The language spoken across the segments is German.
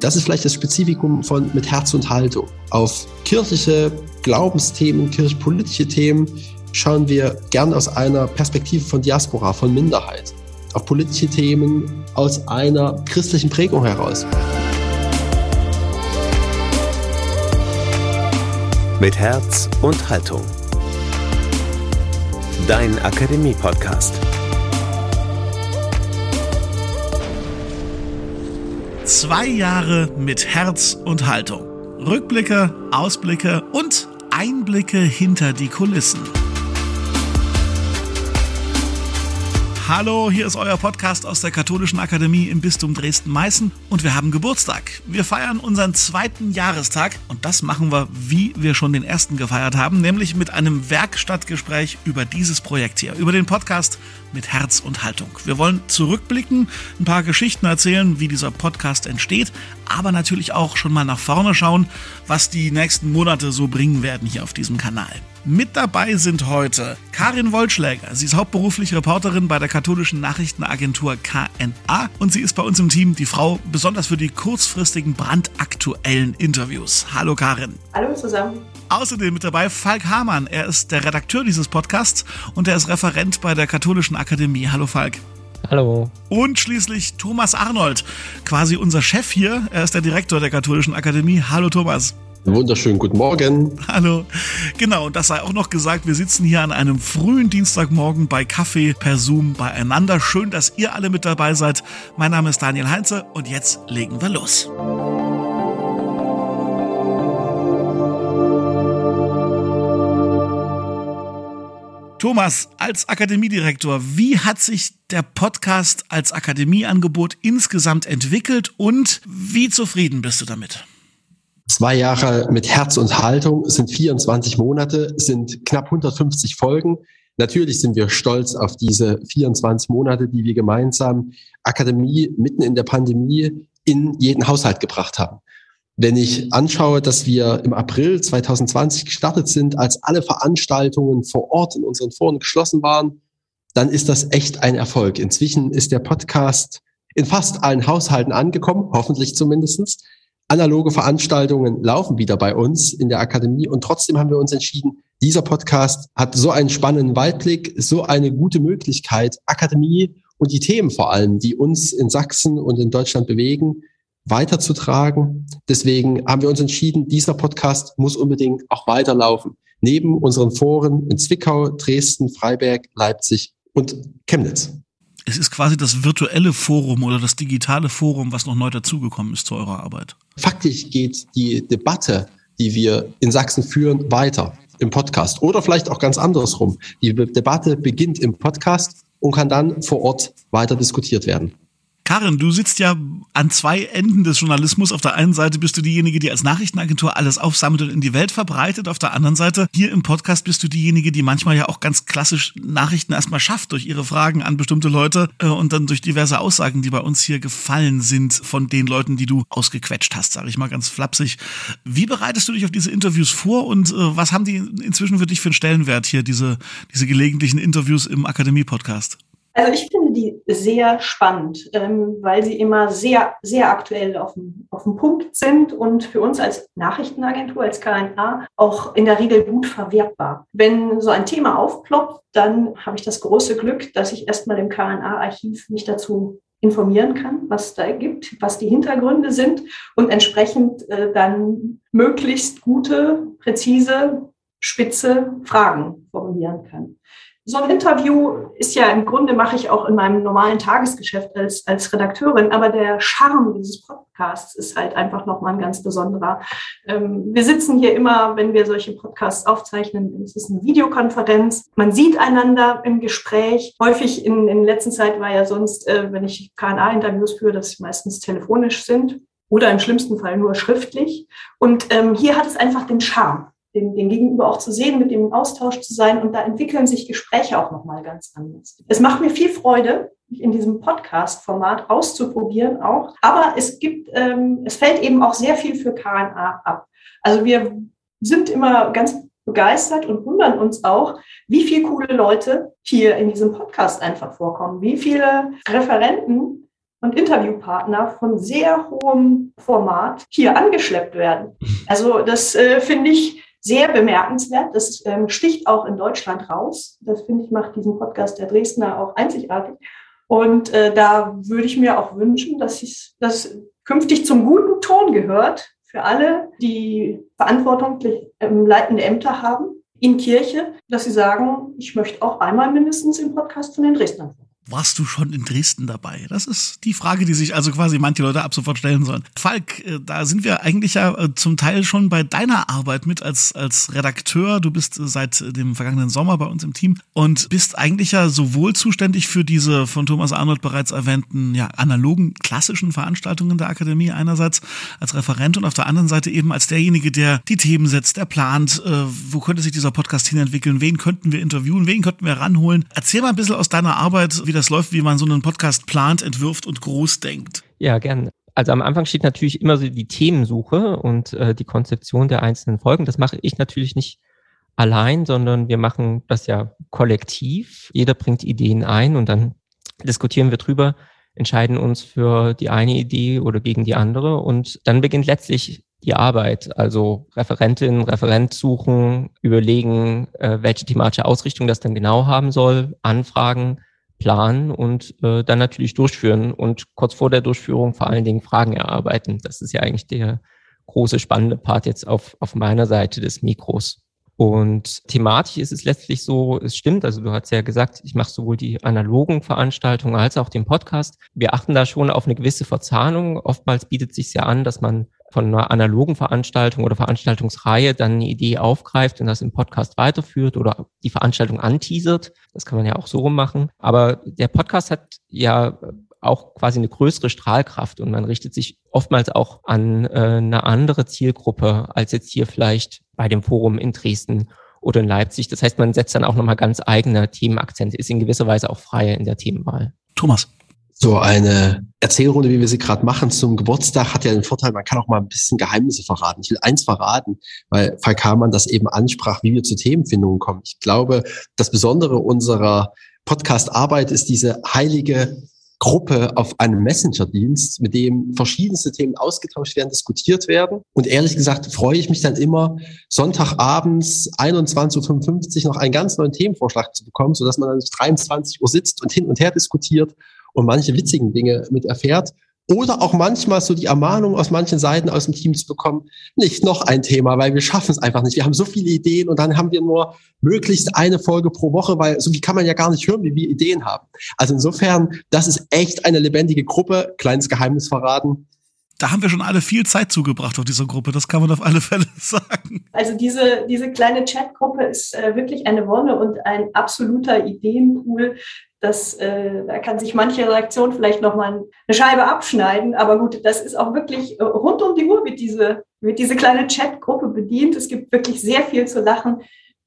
Das ist vielleicht das Spezifikum von mit Herz und Haltung. Auf kirchliche Glaubensthemen, kirchpolitische Themen schauen wir gern aus einer Perspektive von Diaspora, von Minderheit. Auf politische Themen aus einer christlichen Prägung heraus. Mit Herz und Haltung. Dein Akademie-Podcast. Zwei Jahre mit Herz und Haltung. Rückblicke, Ausblicke und Einblicke hinter die Kulissen. Hallo, hier ist euer Podcast aus der Katholischen Akademie im Bistum Dresden-Meißen und wir haben Geburtstag. Wir feiern unseren zweiten Jahrestag und das machen wir, wie wir schon den ersten gefeiert haben, nämlich mit einem Werkstattgespräch über dieses Projekt hier, über den Podcast mit Herz und Haltung. Wir wollen zurückblicken, ein paar Geschichten erzählen, wie dieser Podcast entsteht, aber natürlich auch schon mal nach vorne schauen, was die nächsten Monate so bringen werden hier auf diesem Kanal. Mit dabei sind heute Karin Wollschläger. Sie ist hauptberuflich Reporterin bei der katholischen Nachrichtenagentur KNA und sie ist bei uns im Team die Frau besonders für die kurzfristigen brandaktuellen Interviews. Hallo Karin. Hallo zusammen. Außerdem mit dabei Falk Hamann. Er ist der Redakteur dieses Podcasts und er ist Referent bei der Katholischen Akademie. Hallo Falk. Hallo. Und schließlich Thomas Arnold, quasi unser Chef hier. Er ist der Direktor der Katholischen Akademie. Hallo Thomas. Wunderschönen guten Morgen. Hallo. Genau, und das sei auch noch gesagt, wir sitzen hier an einem frühen Dienstagmorgen bei Kaffee per Zoom beieinander. Schön, dass ihr alle mit dabei seid. Mein Name ist Daniel Heinze und jetzt legen wir los. Thomas, als Akademiedirektor, wie hat sich der Podcast als Akademieangebot insgesamt entwickelt und wie zufrieden bist du damit? Zwei Jahre mit Herz und Haltung sind 24 Monate, sind knapp 150 Folgen. Natürlich sind wir stolz auf diese 24 Monate, die wir gemeinsam Akademie mitten in der Pandemie in jeden Haushalt gebracht haben. Wenn ich anschaue, dass wir im April 2020 gestartet sind, als alle Veranstaltungen vor Ort in unseren Foren geschlossen waren, dann ist das echt ein Erfolg. Inzwischen ist der Podcast in fast allen Haushalten angekommen, hoffentlich zumindestens analoge Veranstaltungen laufen wieder bei uns in der Akademie und trotzdem haben wir uns entschieden, dieser Podcast hat so einen spannenden Weitblick, so eine gute Möglichkeit, Akademie und die Themen vor allem, die uns in Sachsen und in Deutschland bewegen, weiterzutragen. Deswegen haben wir uns entschieden, dieser Podcast muss unbedingt auch weiterlaufen. Neben unseren Foren in Zwickau, Dresden, Freiberg, Leipzig und Chemnitz. Es ist quasi das virtuelle Forum oder das digitale Forum, was noch neu dazugekommen ist zu eurer Arbeit. Faktisch geht die Debatte, die wir in Sachsen führen, weiter im Podcast oder vielleicht auch ganz andersrum. Die Debatte beginnt im Podcast und kann dann vor Ort weiter diskutiert werden. Karin, du sitzt ja an zwei Enden des Journalismus. Auf der einen Seite bist du diejenige, die als Nachrichtenagentur alles aufsammelt und in die Welt verbreitet. Auf der anderen Seite, hier im Podcast bist du diejenige, die manchmal ja auch ganz klassisch Nachrichten erstmal schafft durch ihre Fragen an bestimmte Leute äh, und dann durch diverse Aussagen, die bei uns hier gefallen sind von den Leuten, die du ausgequetscht hast, sage ich mal ganz flapsig. Wie bereitest du dich auf diese Interviews vor und äh, was haben die inzwischen für dich für einen Stellenwert hier, diese, diese gelegentlichen Interviews im Akademie-Podcast? Also ich finde die sehr spannend, ähm, weil sie immer sehr, sehr aktuell auf dem, auf dem Punkt sind und für uns als Nachrichtenagentur, als KNA auch in der Regel gut verwertbar. Wenn so ein Thema aufploppt, dann habe ich das große Glück, dass ich erstmal im KNA-Archiv mich dazu informieren kann, was da gibt, was die Hintergründe sind und entsprechend äh, dann möglichst gute, präzise, spitze Fragen formulieren kann so ein Interview ist ja im Grunde mache ich auch in meinem normalen Tagesgeschäft als, als Redakteurin, aber der Charme dieses Podcasts ist halt einfach nochmal ein ganz besonderer. Ähm, wir sitzen hier immer, wenn wir solche Podcasts aufzeichnen, es ist eine Videokonferenz. Man sieht einander im Gespräch. Häufig in, in letzter Zeit war ja sonst, äh, wenn ich KNA-Interviews führe, dass sie meistens telefonisch sind oder im schlimmsten Fall nur schriftlich. Und ähm, hier hat es einfach den Charme den, den Gegenüber auch zu sehen, mit dem im Austausch zu sein. Und da entwickeln sich Gespräche auch nochmal ganz anders. Es macht mir viel Freude, in diesem Podcast-Format auszuprobieren auch. Aber es gibt, ähm, es fällt eben auch sehr viel für KNA ab. Also wir sind immer ganz begeistert und wundern uns auch, wie viele coole Leute hier in diesem Podcast einfach vorkommen, wie viele Referenten und Interviewpartner von sehr hohem Format hier angeschleppt werden. Also das äh, finde ich sehr bemerkenswert. Das ähm, sticht auch in Deutschland raus. Das finde ich macht diesen Podcast der Dresdner auch einzigartig. Und äh, da würde ich mir auch wünschen, dass es das künftig zum guten Ton gehört für alle, die verantwortlich ähm, leitende Ämter haben in Kirche, dass sie sagen, ich möchte auch einmal mindestens im Podcast von den Dresdnern warst du schon in Dresden dabei? Das ist die Frage, die sich also quasi manche Leute ab sofort stellen sollen. Falk, äh, da sind wir eigentlich ja äh, zum Teil schon bei deiner Arbeit mit als, als Redakteur. Du bist äh, seit dem vergangenen Sommer bei uns im Team und bist eigentlich ja sowohl zuständig für diese von Thomas Arnold bereits erwähnten ja, analogen klassischen Veranstaltungen der Akademie einerseits als Referent und auf der anderen Seite eben als derjenige, der die Themen setzt, der plant, äh, wo könnte sich dieser Podcast hinentwickeln, wen könnten wir interviewen, wen könnten wir ranholen. Erzähl mal ein bisschen aus deiner Arbeit, wie das läuft, wie man so einen Podcast plant, entwirft und groß denkt. Ja, gern. Also am Anfang steht natürlich immer so die Themensuche und äh, die Konzeption der einzelnen Folgen. Das mache ich natürlich nicht allein, sondern wir machen das ja kollektiv. Jeder bringt Ideen ein und dann diskutieren wir drüber, entscheiden uns für die eine Idee oder gegen die andere und dann beginnt letztlich die Arbeit, also Referentin, Referent suchen, überlegen, äh, welche thematische Ausrichtung das dann genau haben soll, anfragen, planen und äh, dann natürlich durchführen und kurz vor der Durchführung vor allen Dingen Fragen erarbeiten. Das ist ja eigentlich der große spannende Part jetzt auf, auf meiner Seite des Mikros. Und thematisch ist es letztlich so, es stimmt, also du hast ja gesagt, ich mache sowohl die analogen Veranstaltungen als auch den Podcast. Wir achten da schon auf eine gewisse Verzahnung. Oftmals bietet sich ja an, dass man von einer analogen Veranstaltung oder Veranstaltungsreihe dann eine Idee aufgreift und das im Podcast weiterführt oder die Veranstaltung anteasert. Das kann man ja auch so rummachen. Aber der Podcast hat ja auch quasi eine größere Strahlkraft und man richtet sich oftmals auch an äh, eine andere Zielgruppe als jetzt hier vielleicht bei dem Forum in Dresden oder in Leipzig. Das heißt, man setzt dann auch nochmal ganz eigene Themenakzente, ist in gewisser Weise auch freier in der Themenwahl. Thomas. So eine Erzählrunde, wie wir sie gerade machen zum Geburtstag, hat ja den Vorteil, man kann auch mal ein bisschen Geheimnisse verraten. Ich will eins verraten, weil Falk Hamann das eben ansprach, wie wir zu Themenfindungen kommen. Ich glaube, das Besondere unserer Podcast-Arbeit ist diese heilige Gruppe auf einem Messenger-Dienst, mit dem verschiedenste Themen ausgetauscht werden, diskutiert werden. Und ehrlich gesagt freue ich mich dann immer, Sonntagabends 21.55 Uhr noch einen ganz neuen Themenvorschlag zu bekommen, sodass man dann 23 Uhr sitzt und hin und her diskutiert und manche witzigen Dinge mit erfährt. Oder auch manchmal so die Ermahnung aus manchen Seiten aus dem Team zu bekommen, nicht noch ein Thema, weil wir schaffen es einfach nicht. Wir haben so viele Ideen und dann haben wir nur möglichst eine Folge pro Woche, weil so viel kann man ja gar nicht hören, wie wir Ideen haben. Also insofern, das ist echt eine lebendige Gruppe. Kleines Geheimnis verraten da haben wir schon alle viel Zeit zugebracht auf dieser Gruppe. Das kann man auf alle Fälle sagen. Also diese, diese kleine Chatgruppe ist äh, wirklich eine Wonne und ein absoluter Ideenpool. Das, äh, da kann sich manche Reaktion vielleicht noch mal eine Scheibe abschneiden. Aber gut, das ist auch wirklich äh, rund um die Uhr mit diese, mit diese kleine Chatgruppe bedient. Es gibt wirklich sehr viel zu lachen.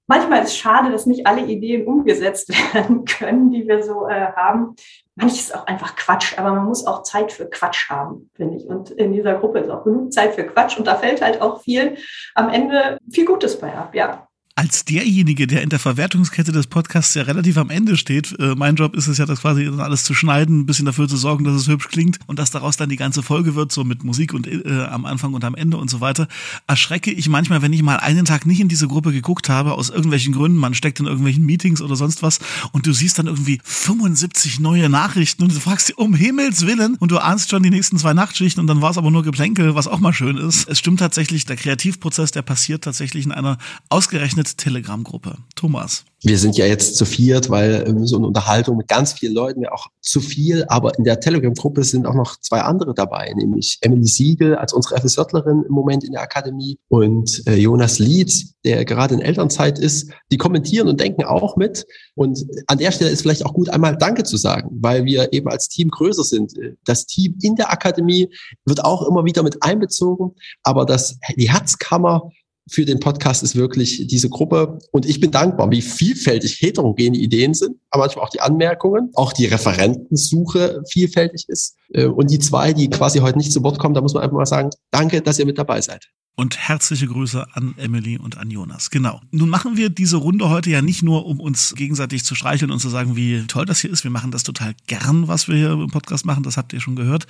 Manchmal ist es schade, dass nicht alle Ideen umgesetzt werden können, die wir so äh, haben manches ist auch einfach Quatsch, aber man muss auch Zeit für Quatsch haben, finde ich. Und in dieser Gruppe ist auch genug Zeit für Quatsch und da fällt halt auch viel am Ende viel Gutes bei ab, ja als derjenige, der in der Verwertungskette des Podcasts ja relativ am Ende steht, äh, mein Job ist es ja, das quasi alles zu schneiden, ein bisschen dafür zu sorgen, dass es hübsch klingt und dass daraus dann die ganze Folge wird, so mit Musik und äh, am Anfang und am Ende und so weiter, erschrecke ich manchmal, wenn ich mal einen Tag nicht in diese Gruppe geguckt habe, aus irgendwelchen Gründen, man steckt in irgendwelchen Meetings oder sonst was und du siehst dann irgendwie 75 neue Nachrichten und du fragst dich, um Himmels Willen und du ahnst schon die nächsten zwei Nachtschichten und dann war es aber nur Geplänkel, was auch mal schön ist. Es stimmt tatsächlich, der Kreativprozess, der passiert tatsächlich in einer ausgerechnet Telegram-Gruppe. Thomas wir sind ja jetzt zu viert, weil so eine Unterhaltung mit ganz vielen Leuten wäre auch zu viel. Aber in der Telegram-Gruppe sind auch noch zwei andere dabei, nämlich Emily Siegel als unsere FSJlerin im Moment in der Akademie und äh, Jonas Lietz, der gerade in Elternzeit ist. Die kommentieren und denken auch mit. Und an der Stelle ist vielleicht auch gut, einmal Danke zu sagen, weil wir eben als Team größer sind. Das Team in der Akademie wird auch immer wieder mit einbezogen, aber das, die Herzkammer für den Podcast ist wirklich diese Gruppe. Und ich bin dankbar, wie vielfältig heterogene Ideen sind, aber manchmal auch die Anmerkungen, auch die Referentensuche vielfältig ist. Äh, und die zwei, die quasi heute nicht zu Wort kommen, da muss man einfach mal sagen, danke, dass ihr mit dabei seid. Und herzliche Grüße an Emily und an Jonas. Genau. Nun machen wir diese Runde heute ja nicht nur, um uns gegenseitig zu streicheln und zu sagen, wie toll das hier ist. Wir machen das total gern, was wir hier im Podcast machen. Das habt ihr schon gehört.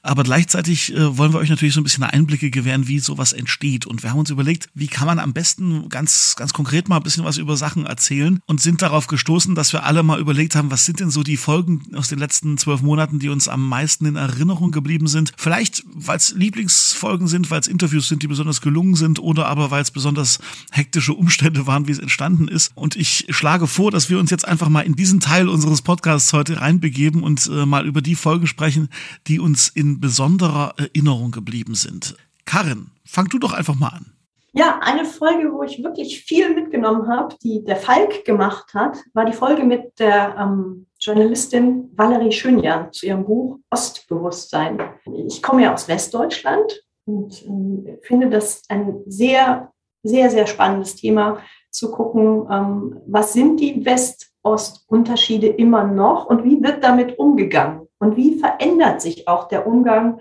Aber gleichzeitig äh, wollen wir euch natürlich so ein bisschen Einblicke gewähren, wie sowas entsteht. Und wir haben uns überlegt, wie kann man am besten ganz, ganz konkret mal ein bisschen was über Sachen erzählen und sind darauf gestoßen, dass wir alle mal überlegt haben, was sind denn so die Folgen aus den letzten zwölf Monaten, die uns am meisten in Erinnerung geblieben sind. Vielleicht, weil es Lieblingsfolgen sind, weil es Interviews sind, die besonders besonders gelungen sind oder aber weil es besonders hektische Umstände waren, wie es entstanden ist. Und ich schlage vor, dass wir uns jetzt einfach mal in diesen Teil unseres Podcasts heute reinbegeben und äh, mal über die Folgen sprechen, die uns in besonderer Erinnerung geblieben sind. Karin, fang du doch einfach mal an. Ja, eine Folge, wo ich wirklich viel mitgenommen habe, die der Falk gemacht hat, war die Folge mit der ähm, Journalistin Valerie Schönjan zu ihrem Buch Ostbewusstsein. Ich komme ja aus Westdeutschland und äh, finde das ein sehr, sehr, sehr spannendes Thema zu gucken, ähm, was sind die West-Ost-Unterschiede immer noch und wie wird damit umgegangen und wie verändert sich auch der Umgang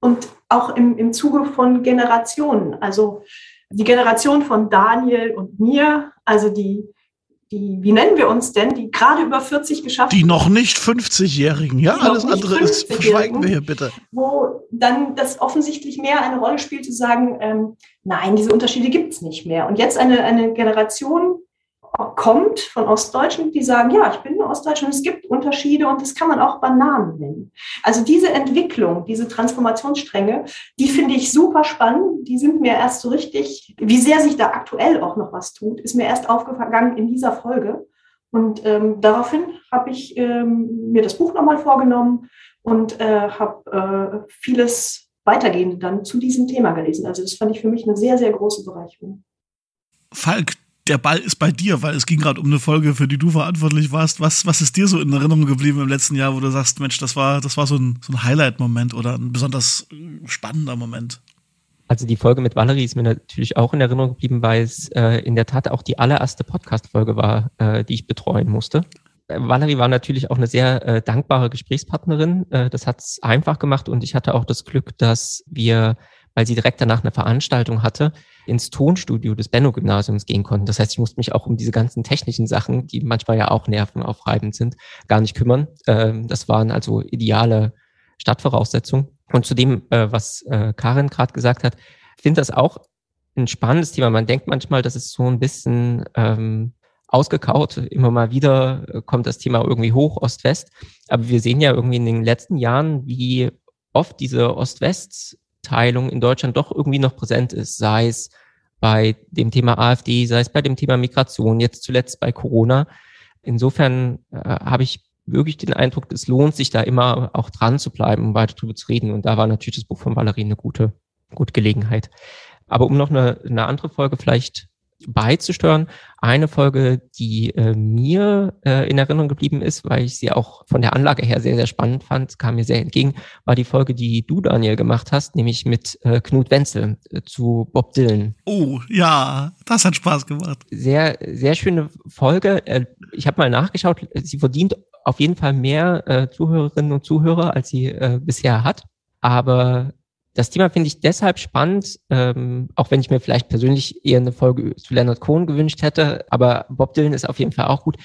und auch im, im Zuge von Generationen. Also die Generation von Daniel und mir, also die die, wie nennen wir uns denn, die gerade über 40 geschafft Die noch nicht 50-Jährigen, ja, alles andere ist, verschweigen wir hier bitte. Wo dann das offensichtlich mehr eine Rolle spielt, zu sagen, ähm, nein, diese Unterschiede gibt es nicht mehr. Und jetzt eine, eine Generation, kommt von Ostdeutschen, die sagen, ja, ich bin in Ostdeutschland, es gibt Unterschiede und das kann man auch Bananen nennen. Also diese Entwicklung, diese Transformationsstränge, die finde ich super spannend. Die sind mir erst so richtig, wie sehr sich da aktuell auch noch was tut, ist mir erst aufgegangen in dieser Folge. Und ähm, daraufhin habe ich ähm, mir das Buch nochmal vorgenommen und äh, habe äh, vieles weitergehende dann zu diesem Thema gelesen. Also das fand ich für mich eine sehr, sehr große Bereicherung. Falk, der Ball ist bei dir, weil es ging gerade um eine Folge, für die du verantwortlich warst. Was, was ist dir so in Erinnerung geblieben im letzten Jahr, wo du sagst, Mensch, das war, das war so ein, so ein Highlight-Moment oder ein besonders spannender Moment? Also die Folge mit Valerie ist mir natürlich auch in Erinnerung geblieben, weil es äh, in der Tat auch die allererste Podcast-Folge war, äh, die ich betreuen musste. Äh, Valerie war natürlich auch eine sehr äh, dankbare Gesprächspartnerin. Äh, das hat es einfach gemacht und ich hatte auch das Glück, dass wir weil sie direkt danach eine Veranstaltung hatte, ins Tonstudio des Benno-Gymnasiums gehen konnten. Das heißt, ich musste mich auch um diese ganzen technischen Sachen, die manchmal ja auch nervenaufreibend sind, gar nicht kümmern. Ähm, das waren also ideale Stadtvoraussetzungen. Und zu dem, äh, was äh, Karin gerade gesagt hat, finde das auch ein spannendes Thema. Man denkt manchmal, das ist so ein bisschen ähm, ausgekaut. Immer mal wieder äh, kommt das Thema irgendwie hoch, Ost-West. Aber wir sehen ja irgendwie in den letzten Jahren, wie oft diese Ost-West Teilung in Deutschland doch irgendwie noch präsent ist, sei es bei dem Thema AfD, sei es bei dem Thema Migration, jetzt zuletzt bei Corona. Insofern äh, habe ich wirklich den Eindruck, es lohnt sich da immer auch dran zu bleiben, um weiter drüber zu reden. Und da war natürlich das Buch von Valerie eine gute, gute Gelegenheit. Aber um noch eine, eine andere Folge vielleicht beizusteuern. Eine Folge, die äh, mir äh, in Erinnerung geblieben ist, weil ich sie auch von der Anlage her sehr, sehr spannend fand, kam mir sehr entgegen, war die Folge, die du, Daniel, gemacht hast, nämlich mit äh, Knut Wenzel äh, zu Bob Dylan. Oh, ja, das hat Spaß gemacht. Sehr, sehr schöne Folge. Äh, ich habe mal nachgeschaut, sie verdient auf jeden Fall mehr äh, Zuhörerinnen und Zuhörer, als sie äh, bisher hat. Aber das Thema finde ich deshalb spannend, ähm, auch wenn ich mir vielleicht persönlich eher eine Folge zu Leonard Cohen gewünscht hätte, aber Bob Dylan ist auf jeden Fall auch gut,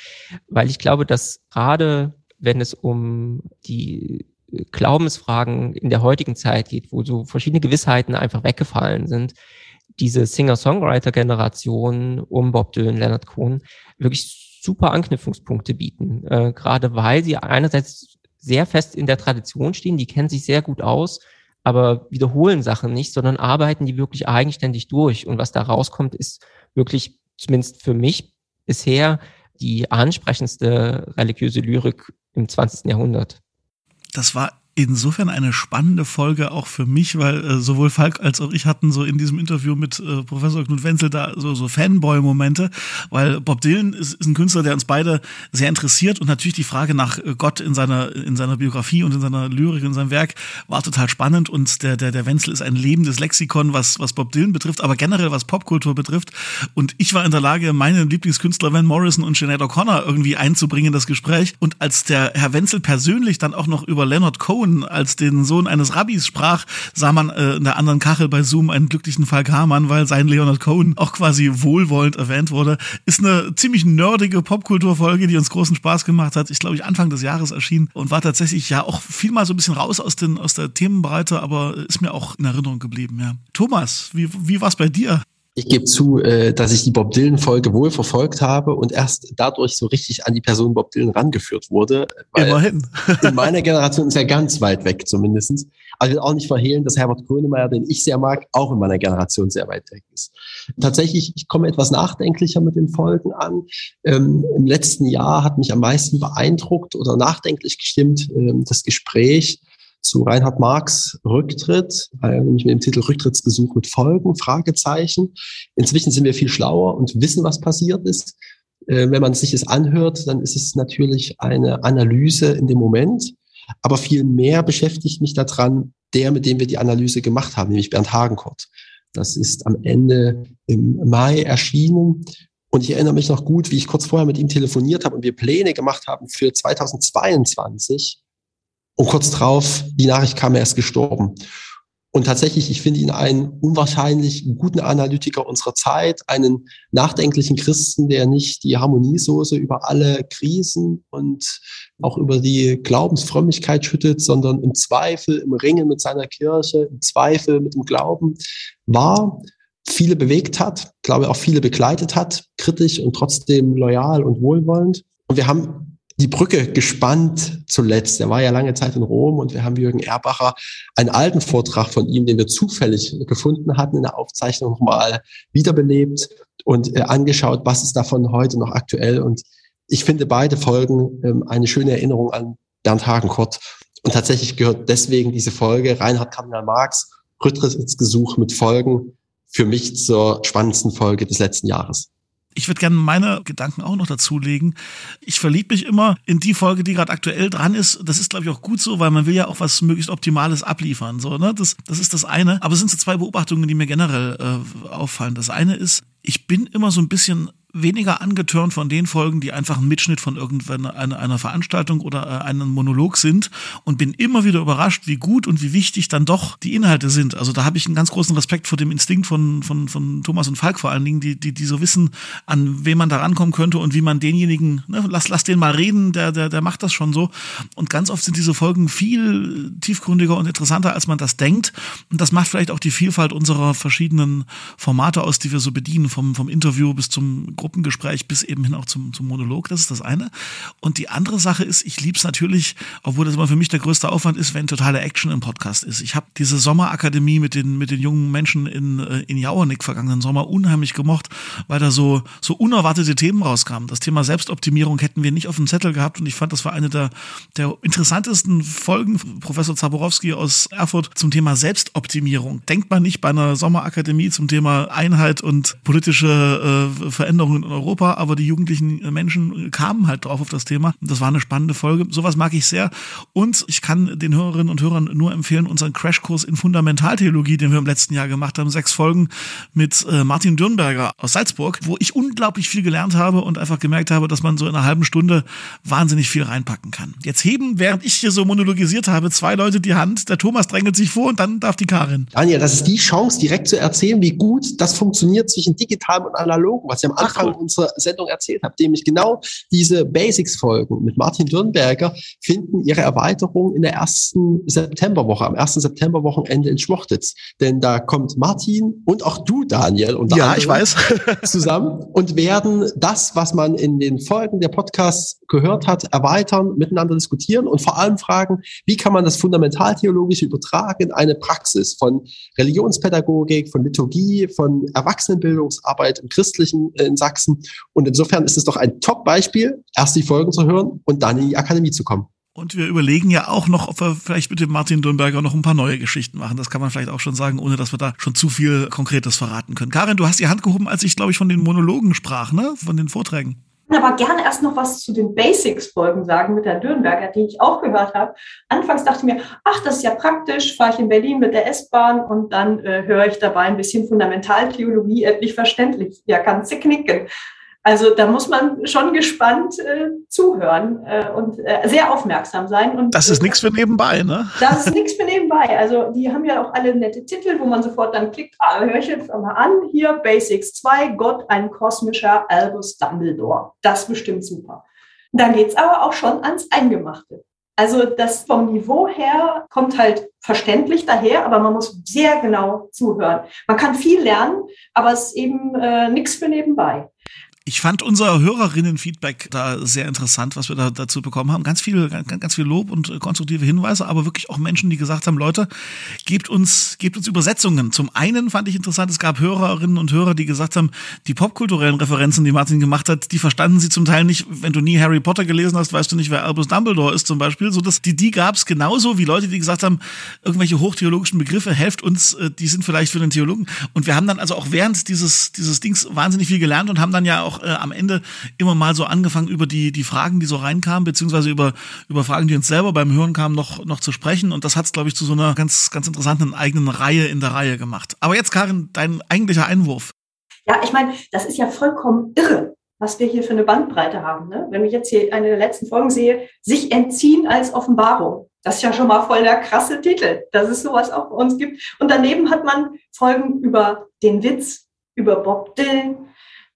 weil ich glaube, dass gerade wenn es um die Glaubensfragen in der heutigen Zeit geht, wo so verschiedene Gewissheiten einfach weggefallen sind, diese Singer-Songwriter-Generation um Bob Dylan, Leonard Cohen wirklich super Anknüpfungspunkte bieten, äh, gerade weil sie einerseits sehr fest in der Tradition stehen, die kennen sich sehr gut aus, aber wiederholen Sachen nicht, sondern arbeiten die wirklich eigenständig durch. Und was da rauskommt, ist wirklich, zumindest für mich bisher, die ansprechendste religiöse Lyrik im 20. Jahrhundert. Das war insofern eine spannende Folge auch für mich, weil äh, sowohl Falk als auch ich hatten so in diesem Interview mit äh, Professor Knut Wenzel da so, so Fanboy-Momente, weil Bob Dylan ist, ist ein Künstler, der uns beide sehr interessiert und natürlich die Frage nach äh, Gott in seiner, in seiner Biografie und in seiner Lyrik, in seinem Werk war total spannend und der, der, der Wenzel ist ein lebendes Lexikon, was, was Bob Dylan betrifft, aber generell was Popkultur betrifft. Und ich war in der Lage, meine Lieblingskünstler Van Morrison und Sinead O'Connor irgendwie einzubringen in das Gespräch. Und als der Herr Wenzel persönlich dann auch noch über Leonard Cohen Cohen als den Sohn eines Rabbis sprach, sah man äh, in der anderen Kachel bei Zoom einen glücklichen Fall Garmann, weil sein Leonard Cohen auch quasi wohlwollend erwähnt wurde. Ist eine ziemlich nerdige Popkulturfolge, die uns großen Spaß gemacht hat. Ich glaube, ich Anfang des Jahres erschien und war tatsächlich ja auch viel mal so ein bisschen raus aus, den, aus der Themenbreite, aber ist mir auch in Erinnerung geblieben, ja. Thomas, wie, wie war es bei dir? Ich gebe zu, äh, dass ich die Bob Dylan-Folge wohl verfolgt habe und erst dadurch so richtig an die Person Bob Dylan rangeführt wurde. Immerhin. in meiner Generation ist er ganz weit weg zumindestens. Aber ich will auch nicht verhehlen, dass Herbert Grönemeyer, den ich sehr mag, auch in meiner Generation sehr weit weg ist. Tatsächlich, ich komme etwas nachdenklicher mit den Folgen an. Ähm, Im letzten Jahr hat mich am meisten beeindruckt oder nachdenklich gestimmt ähm, das Gespräch zu Reinhard Marx Rücktritt, nämlich mit dem Titel Rücktrittsgesuch mit Folgen, Fragezeichen. Inzwischen sind wir viel schlauer und wissen, was passiert ist. Äh, wenn man sich es anhört, dann ist es natürlich eine Analyse in dem Moment. Aber viel mehr beschäftigt mich daran der, mit dem wir die Analyse gemacht haben, nämlich Bernd Hagenkort. Das ist am Ende im Mai erschienen. Und ich erinnere mich noch gut, wie ich kurz vorher mit ihm telefoniert habe und wir Pläne gemacht haben für 2022 und kurz drauf, die Nachricht kam, er ist gestorben. Und tatsächlich, ich finde ihn einen unwahrscheinlich guten Analytiker unserer Zeit, einen nachdenklichen Christen, der nicht die Harmoniesoße über alle Krisen und auch über die Glaubensfrömmigkeit schüttet, sondern im Zweifel, im Ringen mit seiner Kirche, im Zweifel mit dem Glauben war, viele bewegt hat, glaube auch viele begleitet hat, kritisch und trotzdem loyal und wohlwollend. Und wir haben die Brücke gespannt zuletzt. Er war ja lange Zeit in Rom und wir haben Jürgen Erbacher einen alten Vortrag von ihm, den wir zufällig gefunden hatten in der Aufzeichnung nochmal wiederbelebt und äh, angeschaut, was ist davon heute noch aktuell. Und ich finde beide Folgen ähm, eine schöne Erinnerung an Bernd Hagenkort. Und tatsächlich gehört deswegen diese Folge Reinhard Kardinal Marx, Rücktrittsgesuch mit Folgen für mich zur spannendsten Folge des letzten Jahres. Ich würde gerne meine Gedanken auch noch dazulegen. Ich verliebe mich immer in die Folge, die gerade aktuell dran ist. Das ist, glaube ich, auch gut so, weil man will ja auch was möglichst Optimales abliefern. So, ne? das, das ist das eine. Aber es sind so zwei Beobachtungen, die mir generell äh, auffallen. Das eine ist, ich bin immer so ein bisschen weniger angetörnt von den Folgen, die einfach ein Mitschnitt von irgendeiner einer, Veranstaltung oder äh, einem Monolog sind und bin immer wieder überrascht, wie gut und wie wichtig dann doch die Inhalte sind. Also da habe ich einen ganz großen Respekt vor dem Instinkt von, von, von Thomas und Falk vor allen Dingen, die, die, die so wissen, an wem man da rankommen könnte und wie man denjenigen, ne, lass, lass den mal reden, der, der, der macht das schon so. Und ganz oft sind diese Folgen viel tiefgründiger und interessanter, als man das denkt. Und das macht vielleicht auch die Vielfalt unserer verschiedenen Formate aus, die wir so bedienen, vom, vom Interview bis zum Gruppengespräch bis eben hin auch zum, zum Monolog. Das ist das eine. Und die andere Sache ist, ich liebe es natürlich, obwohl das immer für mich der größte Aufwand ist, wenn totale Action im Podcast ist. Ich habe diese Sommerakademie mit den, mit den jungen Menschen in, äh, in Jauernick vergangenen Sommer unheimlich gemocht, weil da so, so unerwartete Themen rauskamen. Das Thema Selbstoptimierung hätten wir nicht auf dem Zettel gehabt und ich fand, das war eine der, der interessantesten Folgen. Professor Zaborowski aus Erfurt zum Thema Selbstoptimierung. Denkt man nicht bei einer Sommerakademie zum Thema Einheit und politische äh, Veränderung Veränderungen in Europa, aber die jugendlichen Menschen kamen halt drauf auf das Thema. Das war eine spannende Folge. Sowas mag ich sehr. Und ich kann den Hörerinnen und Hörern nur empfehlen, unseren Crashkurs in Fundamentaltheologie, den wir im letzten Jahr gemacht haben, sechs Folgen mit äh, Martin Dürnberger aus Salzburg, wo ich unglaublich viel gelernt habe und einfach gemerkt habe, dass man so in einer halben Stunde wahnsinnig viel reinpacken kann. Jetzt heben, während ich hier so monologisiert habe, zwei Leute die Hand. Der Thomas drängelt sich vor und dann darf die Karin. Daniel, das ist die Chance, direkt zu erzählen, wie gut das funktioniert zwischen digitalem und analogem, was ich am Anfang Anfang unserer Sendung erzählt habe, nämlich genau diese Basics-Folgen mit Martin Dürnberger finden ihre Erweiterung in der ersten Septemberwoche, am ersten Septemberwochenende in Schmochtitz. Denn da kommt Martin und auch du, Daniel, und ja, ich weiß. zusammen und werden das, was man in den Folgen der Podcasts gehört hat, erweitern, miteinander diskutieren und vor allem fragen, wie kann man das Fundamentaltheologische übertragen in eine Praxis von Religionspädagogik, von Liturgie, von Erwachsenenbildungsarbeit im Christlichen äh, in Sachsen wachsen. Und insofern ist es doch ein Top-Beispiel, erst die Folgen zu hören und dann in die Akademie zu kommen. Und wir überlegen ja auch noch, ob wir vielleicht mit dem Martin Dürnberger noch ein paar neue Geschichten machen. Das kann man vielleicht auch schon sagen, ohne dass wir da schon zu viel Konkretes verraten können. Karin, du hast die Hand gehoben, als ich, glaube ich, von den Monologen sprach, ne? Von den Vorträgen aber gerne erst noch was zu den Basics-Folgen sagen mit der Dürnberger, die ich auch gehört habe. Anfangs dachte ich mir, ach, das ist ja praktisch, fahre ich in Berlin mit der S-Bahn und dann äh, höre ich dabei ein bisschen Fundamentaltheologie, endlich verständlich. Ja, kannst du knicken. Also da muss man schon gespannt äh, zuhören äh, und äh, sehr aufmerksam sein. Und, das ist nichts für nebenbei, ne? Das ist nichts für nebenbei. Also die haben ja auch alle nette Titel, wo man sofort dann klickt, ah, höre ich jetzt mal an, hier Basics 2, Gott, ein kosmischer Albus Dumbledore. Das bestimmt super. Dann geht's aber auch schon ans Eingemachte. Also das vom Niveau her kommt halt verständlich daher, aber man muss sehr genau zuhören. Man kann viel lernen, aber es ist eben äh, nichts für nebenbei. Ich fand unser Hörerinnen-Feedback da sehr interessant, was wir da dazu bekommen haben. Ganz viel, ganz, ganz viel Lob und konstruktive Hinweise, aber wirklich auch Menschen, die gesagt haben, Leute, gebt uns, gebt uns Übersetzungen. Zum einen fand ich interessant, es gab Hörerinnen und Hörer, die gesagt haben, die popkulturellen Referenzen, die Martin gemacht hat, die verstanden sie zum Teil nicht. Wenn du nie Harry Potter gelesen hast, weißt du nicht, wer Albus Dumbledore ist zum Beispiel. So, dass die, die gab es genauso wie Leute, die gesagt haben, irgendwelche hochtheologischen Begriffe, helft uns, äh, die sind vielleicht für den Theologen. Und wir haben dann also auch während dieses, dieses Dings wahnsinnig viel gelernt und haben dann ja auch auch äh, am Ende immer mal so angefangen, über die, die Fragen, die so reinkamen, beziehungsweise über, über Fragen, die uns selber beim Hören kamen, noch, noch zu sprechen. Und das hat es, glaube ich, zu so einer ganz, ganz interessanten eigenen Reihe in der Reihe gemacht. Aber jetzt, Karin, dein eigentlicher Einwurf. Ja, ich meine, das ist ja vollkommen irre, was wir hier für eine Bandbreite haben. Ne? Wenn ich jetzt hier eine der letzten Folgen sehe, sich entziehen als Offenbarung. Das ist ja schon mal voll der krasse Titel, dass es sowas auch bei uns gibt. Und daneben hat man Folgen über den Witz, über Bob Dylan,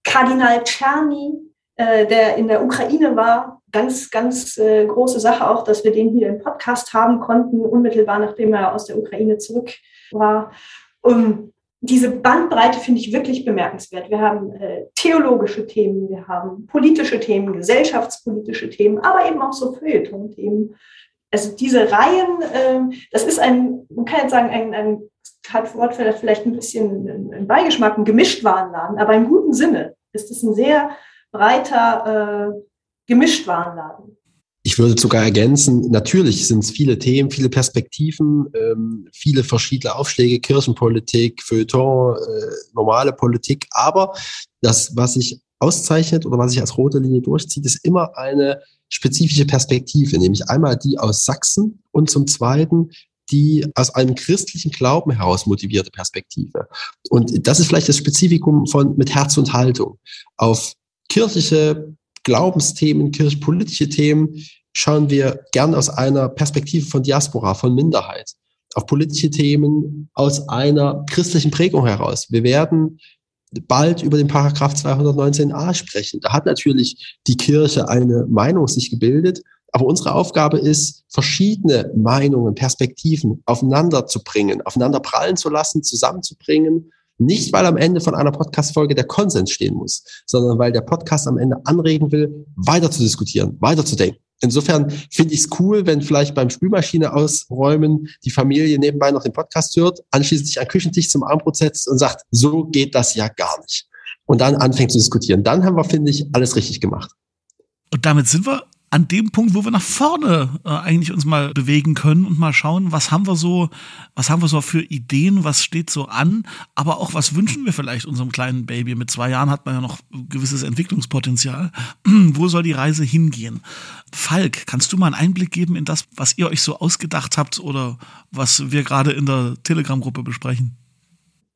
Kardinal Czerny, äh, der in der Ukraine war, ganz, ganz äh, große Sache auch, dass wir den hier im Podcast haben konnten, unmittelbar nachdem er aus der Ukraine zurück war. Um, diese Bandbreite finde ich wirklich bemerkenswert. Wir haben äh, theologische Themen, wir haben politische Themen, gesellschaftspolitische Themen, aber eben auch so Feuilleton-Themen. Also diese Reihen, äh, das ist ein, man kann jetzt sagen, ein, ein hat Wort vielleicht ein bisschen einen Beigeschmack, ein Gemischtwarenladen, aber im guten Sinne ist es ein sehr breiter äh, Gemischtwarenladen. Ich würde sogar ergänzen, natürlich sind es viele Themen, viele Perspektiven, ähm, viele verschiedene Aufschläge, Kirchenpolitik, Feuilleton, äh, normale Politik, aber das, was sich auszeichnet oder was sich als rote Linie durchzieht, ist immer eine spezifische Perspektive, nämlich einmal die aus Sachsen und zum Zweiten die aus einem christlichen Glauben heraus motivierte Perspektive. Und das ist vielleicht das Spezifikum von mit Herz und Haltung. Auf kirchliche Glaubensthemen, kirchpolitische Themen schauen wir gern aus einer Perspektive von Diaspora, von Minderheit. Auf politische Themen aus einer christlichen Prägung heraus. Wir werden bald über den Paragraph 219a sprechen. Da hat natürlich die Kirche eine Meinung sich gebildet aber unsere Aufgabe ist, verschiedene Meinungen, Perspektiven aufeinander zu bringen, aufeinander prallen zu lassen, zusammenzubringen. Nicht, weil am Ende von einer Podcast-Folge der Konsens stehen muss, sondern weil der Podcast am Ende anregen will, weiter zu diskutieren, weiter zu denken. Insofern finde ich es cool, wenn vielleicht beim Spülmaschine ausräumen die Familie nebenbei noch den Podcast hört, anschließend sich an Küchentisch zum Abendbrot setzt und sagt, so geht das ja gar nicht. Und dann anfängt zu diskutieren. Dann haben wir, finde ich, alles richtig gemacht. Und damit sind wir an dem Punkt, wo wir nach vorne äh, eigentlich uns mal bewegen können und mal schauen, was haben wir so, was haben wir so für Ideen, was steht so an, aber auch was wünschen wir vielleicht unserem kleinen Baby. Mit zwei Jahren hat man ja noch gewisses Entwicklungspotenzial. wo soll die Reise hingehen? Falk, kannst du mal einen Einblick geben in das, was ihr euch so ausgedacht habt oder was wir gerade in der Telegram-Gruppe besprechen?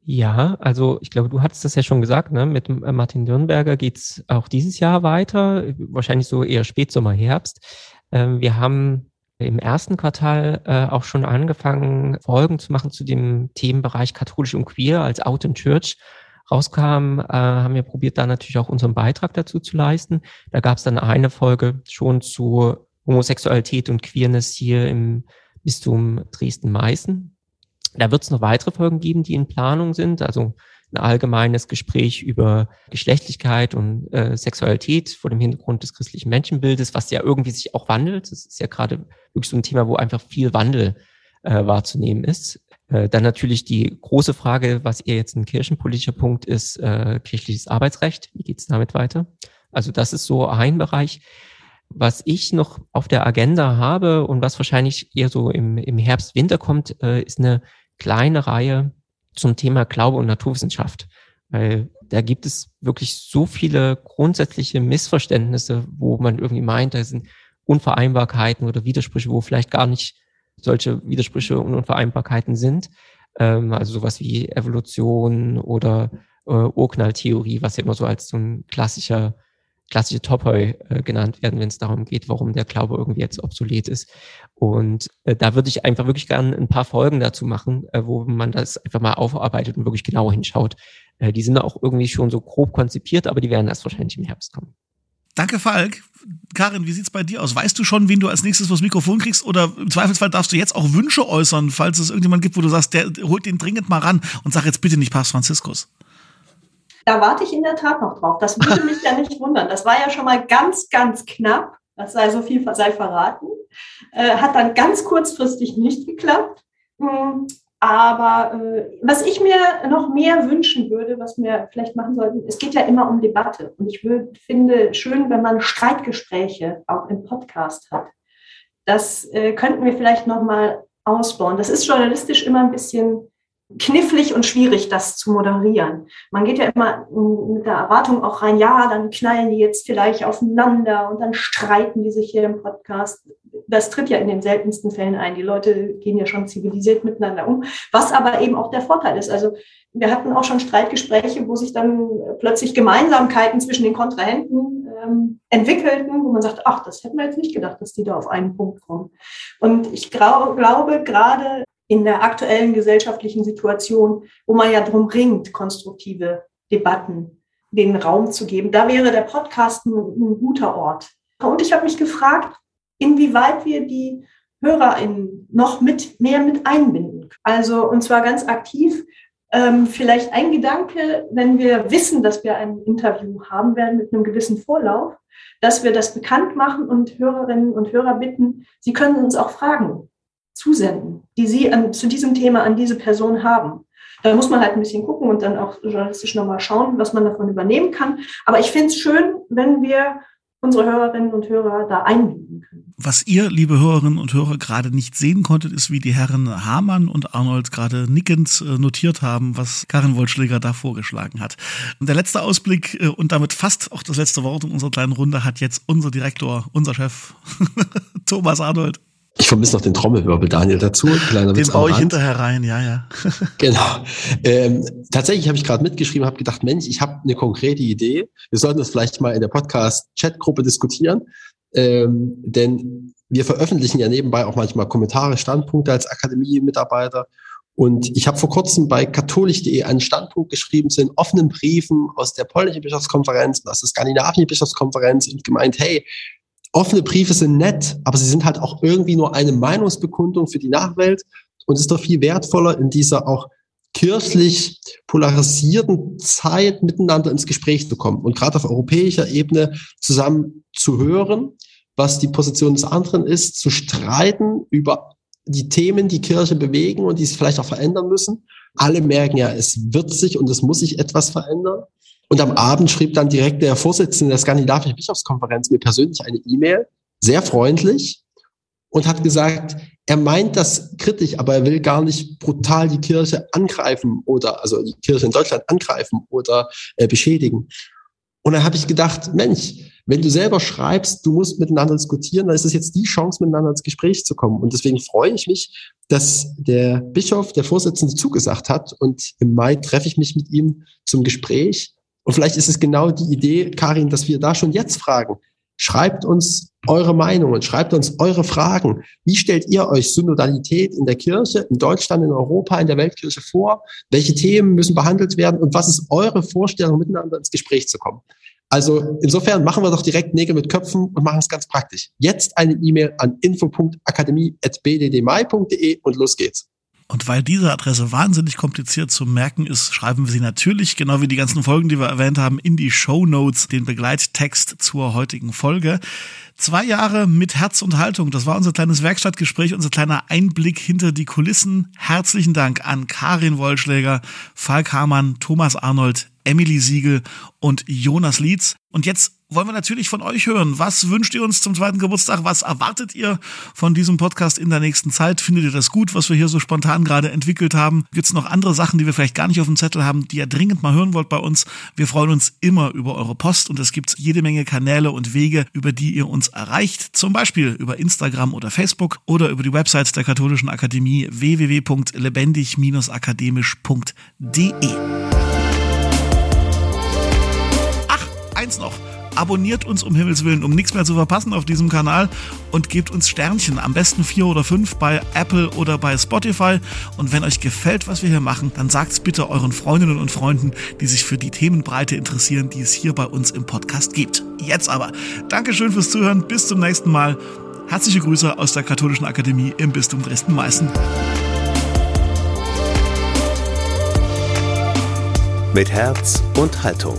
Ja, also ich glaube, du hattest das ja schon gesagt, ne? mit äh, Martin Dürnberger geht's auch dieses Jahr weiter, wahrscheinlich so eher Spätsommer, Herbst. Ähm, wir haben im ersten Quartal äh, auch schon angefangen, Folgen zu machen zu dem Themenbereich katholisch und queer als Out in Church rauskam, äh, haben wir probiert, da natürlich auch unseren Beitrag dazu zu leisten. Da gab es dann eine Folge schon zu Homosexualität und Queerness hier im Bistum Dresden-Meißen. Da wird es noch weitere Folgen geben, die in Planung sind. Also ein allgemeines Gespräch über Geschlechtlichkeit und äh, Sexualität vor dem Hintergrund des christlichen Menschenbildes, was ja irgendwie sich auch wandelt. Das ist ja gerade wirklich so ein Thema, wo einfach viel Wandel äh, wahrzunehmen ist. Äh, dann natürlich die große Frage, was eher jetzt ein kirchenpolitischer Punkt ist, äh, kirchliches Arbeitsrecht. Wie geht es damit weiter? Also das ist so ein Bereich. Was ich noch auf der Agenda habe und was wahrscheinlich eher so im, im Herbst, Winter kommt, äh, ist eine kleine Reihe zum Thema Glaube und Naturwissenschaft. Weil da gibt es wirklich so viele grundsätzliche Missverständnisse, wo man irgendwie meint, da sind Unvereinbarkeiten oder Widersprüche, wo vielleicht gar nicht solche Widersprüche und Unvereinbarkeiten sind. Ähm, also sowas wie Evolution oder äh, Urknalltheorie, was ja immer so als so ein klassischer klassische Topoi äh, genannt werden, wenn es darum geht, warum der Glaube irgendwie jetzt obsolet ist. Und äh, da würde ich einfach wirklich gerne ein paar Folgen dazu machen, äh, wo man das einfach mal aufarbeitet und wirklich genauer hinschaut. Äh, die sind auch irgendwie schon so grob konzipiert, aber die werden erst wahrscheinlich im Herbst kommen. Danke, Falk. Karin, wie sieht's bei dir aus? Weißt du schon, wen du als nächstes vors Mikrofon kriegst? Oder im Zweifelsfall darfst du jetzt auch Wünsche äußern, falls es irgendjemand gibt, wo du sagst, der holt den dringend mal ran und sag jetzt bitte nicht Papst Franziskus. Da warte ich in der Tat noch drauf. Das würde mich ja nicht wundern. Das war ja schon mal ganz, ganz knapp. Das sei so viel sei verraten. Äh, hat dann ganz kurzfristig nicht geklappt. Hm, aber äh, was ich mir noch mehr wünschen würde, was wir vielleicht machen sollten, es geht ja immer um Debatte. Und ich würd, finde schön, wenn man Streitgespräche auch im Podcast hat. Das äh, könnten wir vielleicht noch mal ausbauen. Das ist journalistisch immer ein bisschen knifflig und schwierig, das zu moderieren. Man geht ja immer mit der Erwartung auch rein, ja, dann knallen die jetzt vielleicht aufeinander und dann streiten die sich hier im Podcast. Das tritt ja in den seltensten Fällen ein. Die Leute gehen ja schon zivilisiert miteinander um, was aber eben auch der Vorteil ist. Also wir hatten auch schon Streitgespräche, wo sich dann plötzlich Gemeinsamkeiten zwischen den Kontrahenten ähm, entwickelten, wo man sagt, ach, das hätten wir jetzt nicht gedacht, dass die da auf einen Punkt kommen. Und ich glaube, gerade in der aktuellen gesellschaftlichen Situation, wo man ja drum ringt, konstruktive Debatten den Raum zu geben. Da wäre der Podcast ein, ein guter Ort. Und ich habe mich gefragt, inwieweit wir die HörerInnen noch mit, mehr mit einbinden. Also, und zwar ganz aktiv. Ähm, vielleicht ein Gedanke, wenn wir wissen, dass wir ein Interview haben werden mit einem gewissen Vorlauf, dass wir das bekannt machen und Hörerinnen und Hörer bitten, sie können uns auch fragen zusenden, die Sie an, zu diesem Thema an diese Person haben. Da muss man halt ein bisschen gucken und dann auch journalistisch nochmal schauen, was man davon übernehmen kann. Aber ich finde es schön, wenn wir unsere Hörerinnen und Hörer da einbinden können. Was ihr, liebe Hörerinnen und Hörer, gerade nicht sehen konntet, ist, wie die Herren Hamann und Arnold gerade nickend äh, notiert haben, was Karin Wollschläger da vorgeschlagen hat. Und der letzte Ausblick äh, und damit fast auch das letzte Wort in unserer kleinen Runde hat jetzt unser Direktor, unser Chef, Thomas Arnold. Ich vermisse noch den Trommelwirbel, Daniel, dazu. Kleiner den baue ich hinterher rein, ja, ja. genau. Ähm, tatsächlich habe ich gerade mitgeschrieben, habe gedacht, Mensch, ich habe eine konkrete Idee. Wir sollten das vielleicht mal in der Podcast-Chat-Gruppe diskutieren. Ähm, denn wir veröffentlichen ja nebenbei auch manchmal Kommentare, Standpunkte als Akademie-Mitarbeiter. Und ich habe vor kurzem bei katholisch.de einen Standpunkt geschrieben zu den offenen Briefen aus der polnischen Bischofskonferenz, aus der skandinavischen Bischofskonferenz und gemeint, hey, offene Briefe sind nett, aber sie sind halt auch irgendwie nur eine Meinungsbekundung für die Nachwelt und es ist doch viel wertvoller in dieser auch kirchlich polarisierten Zeit miteinander ins Gespräch zu kommen und gerade auf europäischer Ebene zusammen zu hören, was die Position des anderen ist, zu streiten über die Themen, die Kirche bewegen und die es vielleicht auch verändern müssen. Alle merken ja, es wird sich und es muss sich etwas verändern. Und am Abend schrieb dann direkt der Vorsitzende der skandinavischen Bischofskonferenz mir persönlich eine E-Mail, sehr freundlich, und hat gesagt, er meint das kritisch, aber er will gar nicht brutal die Kirche angreifen oder also die Kirche in Deutschland angreifen oder äh, beschädigen. Und dann habe ich gedacht, Mensch, wenn du selber schreibst, du musst miteinander diskutieren, dann ist es jetzt die Chance, miteinander ins Gespräch zu kommen. Und deswegen freue ich mich, dass der Bischof, der Vorsitzende, zugesagt hat. Und im Mai treffe ich mich mit ihm zum Gespräch. Und vielleicht ist es genau die Idee, Karin, dass wir da schon jetzt fragen. Schreibt uns eure Meinungen, schreibt uns eure Fragen. Wie stellt ihr euch Synodalität in der Kirche, in Deutschland, in Europa, in der Weltkirche vor? Welche Themen müssen behandelt werden? Und was ist eure Vorstellung, miteinander ins Gespräch zu kommen? Also insofern machen wir doch direkt Nägel mit Köpfen und machen es ganz praktisch. Jetzt eine E-Mail an info.akademie.bddmai.de und los geht's. Und weil diese Adresse wahnsinnig kompliziert zu merken ist, schreiben wir sie natürlich, genau wie die ganzen Folgen, die wir erwähnt haben, in die Show Notes, den Begleittext zur heutigen Folge. Zwei Jahre mit Herz und Haltung. Das war unser kleines Werkstattgespräch, unser kleiner Einblick hinter die Kulissen. Herzlichen Dank an Karin Wollschläger, Falk Hamann, Thomas Arnold, Emily Siegel und Jonas Lietz. Und jetzt wollen wir natürlich von euch hören. Was wünscht ihr uns zum zweiten Geburtstag? Was erwartet ihr von diesem Podcast in der nächsten Zeit? Findet ihr das gut, was wir hier so spontan gerade entwickelt haben? Gibt es noch andere Sachen, die wir vielleicht gar nicht auf dem Zettel haben, die ihr dringend mal hören wollt bei uns? Wir freuen uns immer über eure Post und es gibt jede Menge Kanäle und Wege, über die ihr uns erreicht. Zum Beispiel über Instagram oder Facebook oder über die Website der Katholischen Akademie www.lebendig-akademisch.de. eins noch. Abonniert uns um Himmels Willen, um nichts mehr zu verpassen auf diesem Kanal und gebt uns Sternchen, am besten vier oder fünf bei Apple oder bei Spotify. Und wenn euch gefällt, was wir hier machen, dann sagt es bitte euren Freundinnen und Freunden, die sich für die Themenbreite interessieren, die es hier bei uns im Podcast gibt. Jetzt aber, Dankeschön fürs Zuhören, bis zum nächsten Mal. Herzliche Grüße aus der Katholischen Akademie im Bistum Dresden-Meißen. Mit Herz und Haltung.